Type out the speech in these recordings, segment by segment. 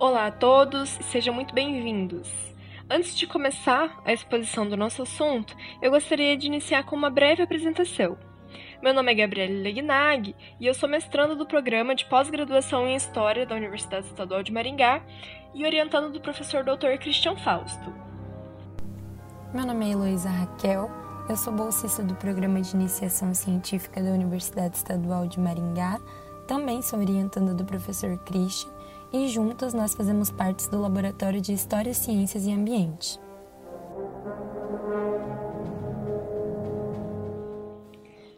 Olá a todos, sejam muito bem-vindos. Antes de começar a exposição do nosso assunto, eu gostaria de iniciar com uma breve apresentação. Meu nome é Gabriele Legnag e eu sou mestrando do programa de pós-graduação em História da Universidade Estadual de Maringá e orientando do professor Dr. Cristian Fausto. Meu nome é Heloísa Raquel, eu sou bolsista do Programa de Iniciação Científica da Universidade Estadual de Maringá, também sou orientanda do professor Christian e juntas nós fazemos parte do Laboratório de História, Ciências e Ambiente.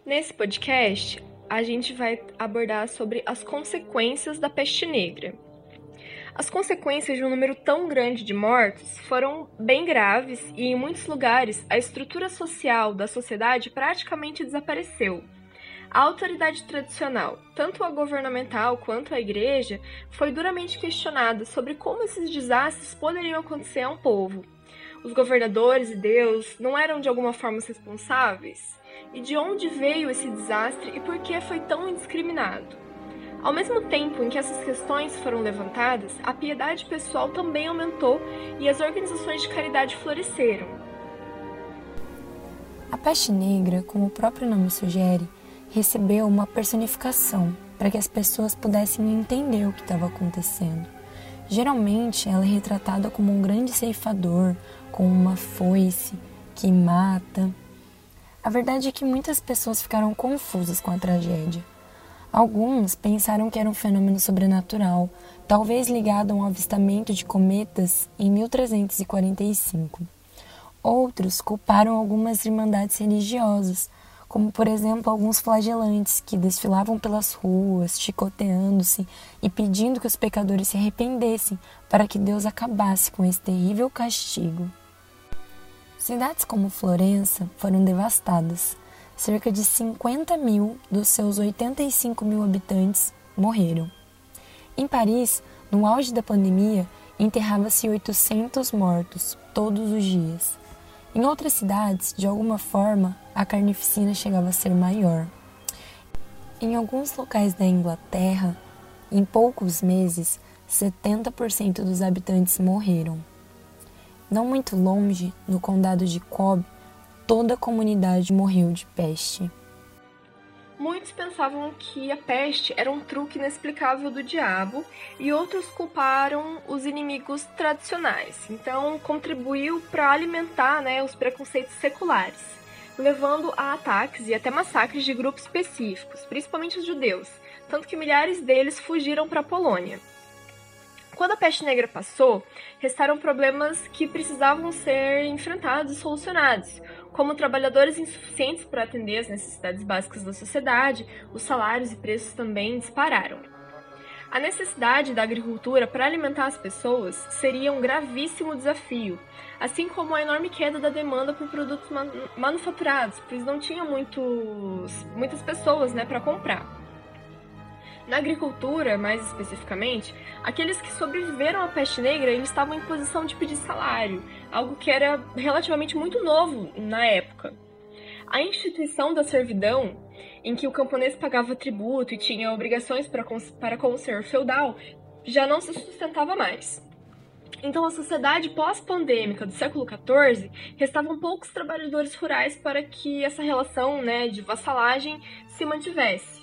Nesse podcast, a gente vai abordar sobre as consequências da peste negra. As consequências de um número tão grande de mortos foram bem graves e, em muitos lugares, a estrutura social da sociedade praticamente desapareceu. A autoridade tradicional, tanto a governamental quanto a igreja, foi duramente questionada sobre como esses desastres poderiam acontecer a um povo. Os governadores e Deus não eram de alguma forma responsáveis? E de onde veio esse desastre e por que foi tão indiscriminado? Ao mesmo tempo em que essas questões foram levantadas, a piedade pessoal também aumentou e as organizações de caridade floresceram. A peste negra, como o próprio nome sugere, recebeu uma personificação para que as pessoas pudessem entender o que estava acontecendo. Geralmente, ela é retratada como um grande ceifador, com uma foice que mata. A verdade é que muitas pessoas ficaram confusas com a tragédia. Alguns pensaram que era um fenômeno sobrenatural, talvez ligado a um avistamento de cometas em 1345. Outros culparam algumas irmandades religiosas, como por exemplo alguns flagelantes que desfilavam pelas ruas, chicoteando-se e pedindo que os pecadores se arrependessem para que Deus acabasse com esse terrível castigo. Cidades como Florença foram devastadas. Cerca de 50 mil dos seus 85 mil habitantes morreram. Em Paris, no auge da pandemia, enterrava-se 800 mortos todos os dias. Em outras cidades, de alguma forma, a carnificina chegava a ser maior. Em alguns locais da Inglaterra, em poucos meses, 70% dos habitantes morreram. Não muito longe, no condado de Cobb, toda a comunidade morreu de peste. Muitos pensavam que a peste era um truque inexplicável do diabo e outros culparam os inimigos tradicionais. Então, contribuiu para alimentar né, os preconceitos seculares, levando a ataques e até massacres de grupos específicos, principalmente os judeus, tanto que milhares deles fugiram para a Polônia. Quando a peste negra passou, restaram problemas que precisavam ser enfrentados e solucionados, como trabalhadores insuficientes para atender as necessidades básicas da sociedade, os salários e preços também dispararam. A necessidade da agricultura para alimentar as pessoas seria um gravíssimo desafio, assim como a enorme queda da demanda por produtos manufaturados, pois não tinha muitos, muitas pessoas né, para comprar. Na agricultura, mais especificamente, aqueles que sobreviveram à peste negra eles estavam em posição de pedir salário, algo que era relativamente muito novo na época. A instituição da servidão, em que o camponês pagava tributo e tinha obrigações para com, para com o senhor feudal, já não se sustentava mais. Então, a sociedade pós-pandêmica do século XIV restavam poucos trabalhadores rurais para que essa relação né, de vassalagem se mantivesse.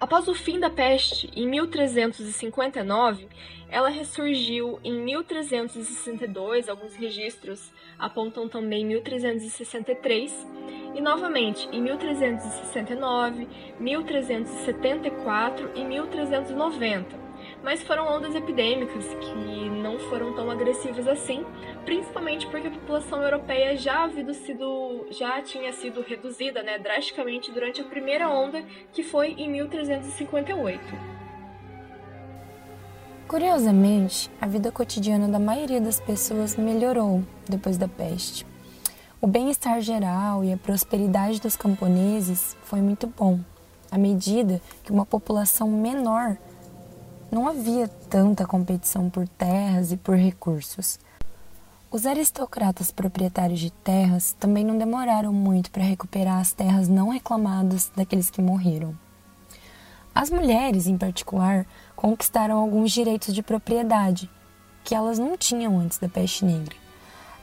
Após o fim da peste, em 1359, ela ressurgiu em 1362, alguns registros apontam também 1363, e novamente em 1369, 1374 e 1390 mas foram ondas epidêmicas que não foram tão agressivas assim, principalmente porque a população europeia já, sido, já tinha sido reduzida né, drasticamente durante a primeira onda, que foi em 1358. Curiosamente, a vida cotidiana da maioria das pessoas melhorou depois da peste. O bem-estar geral e a prosperidade dos camponeses foi muito bom, à medida que uma população menor não havia tanta competição por terras e por recursos. Os aristocratas proprietários de terras também não demoraram muito para recuperar as terras não reclamadas daqueles que morreram. As mulheres, em particular, conquistaram alguns direitos de propriedade que elas não tinham antes da peste negra.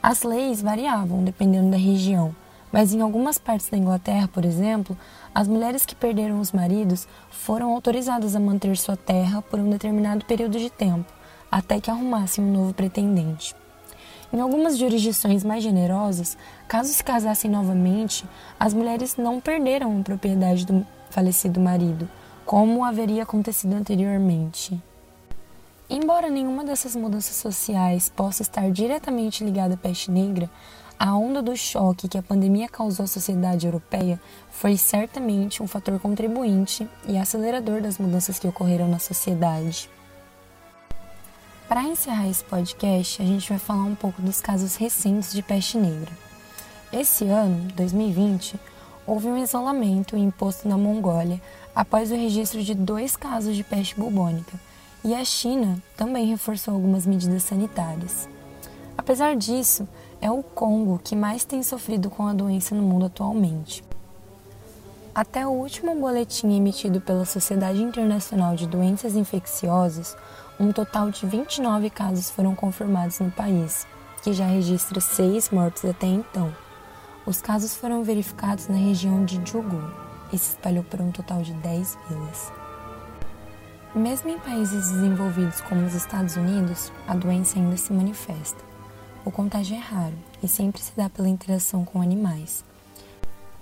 As leis variavam dependendo da região, mas em algumas partes da Inglaterra, por exemplo, as mulheres que perderam os maridos foram autorizadas a manter sua terra por um determinado período de tempo, até que arrumassem um novo pretendente. Em algumas jurisdições mais generosas, caso se casassem novamente, as mulheres não perderam a propriedade do falecido marido, como haveria acontecido anteriormente. Embora nenhuma dessas mudanças sociais possa estar diretamente ligada à peste negra, a onda do choque que a pandemia causou à sociedade europeia foi certamente um fator contribuinte e acelerador das mudanças que ocorreram na sociedade. Para encerrar esse podcast, a gente vai falar um pouco dos casos recentes de peste negra. Esse ano, 2020, houve um isolamento imposto na Mongólia após o registro de dois casos de peste bubônica, e a China também reforçou algumas medidas sanitárias. Apesar disso, é o Congo que mais tem sofrido com a doença no mundo atualmente. Até o último boletim emitido pela Sociedade Internacional de Doenças Infecciosas, um total de 29 casos foram confirmados no país, que já registra seis mortes até então. Os casos foram verificados na região de Jugu e se espalhou por um total de 10 vilas. Mesmo em países desenvolvidos como os Estados Unidos, a doença ainda se manifesta. O contágio é raro e sempre se dá pela interação com animais.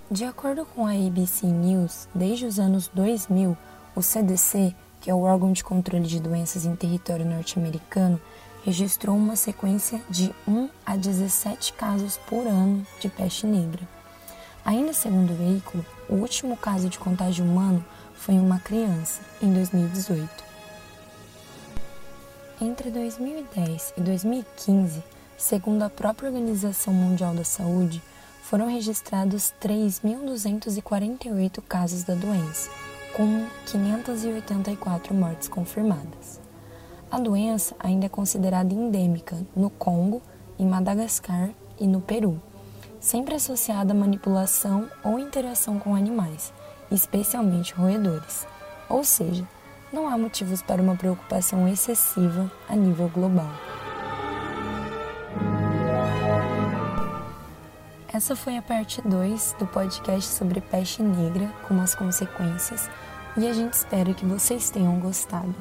De acordo com a ABC News, desde os anos 2000, o CDC, que é o órgão de controle de doenças em território norte-americano, registrou uma sequência de 1 a 17 casos por ano de peste negra. Ainda segundo o veículo, o último caso de contágio humano foi em uma criança, em 2018. Entre 2010 e 2015, segundo a própria Organização Mundial da Saúde, foram registrados 3.248 casos da doença, com 584 mortes confirmadas. A doença ainda é considerada endêmica no Congo, em Madagascar e no Peru sempre associada à manipulação ou interação com animais, especialmente roedores. Ou seja, não há motivos para uma preocupação excessiva a nível global. Essa foi a parte 2 do podcast sobre peste negra, com as consequências, e a gente espera que vocês tenham gostado.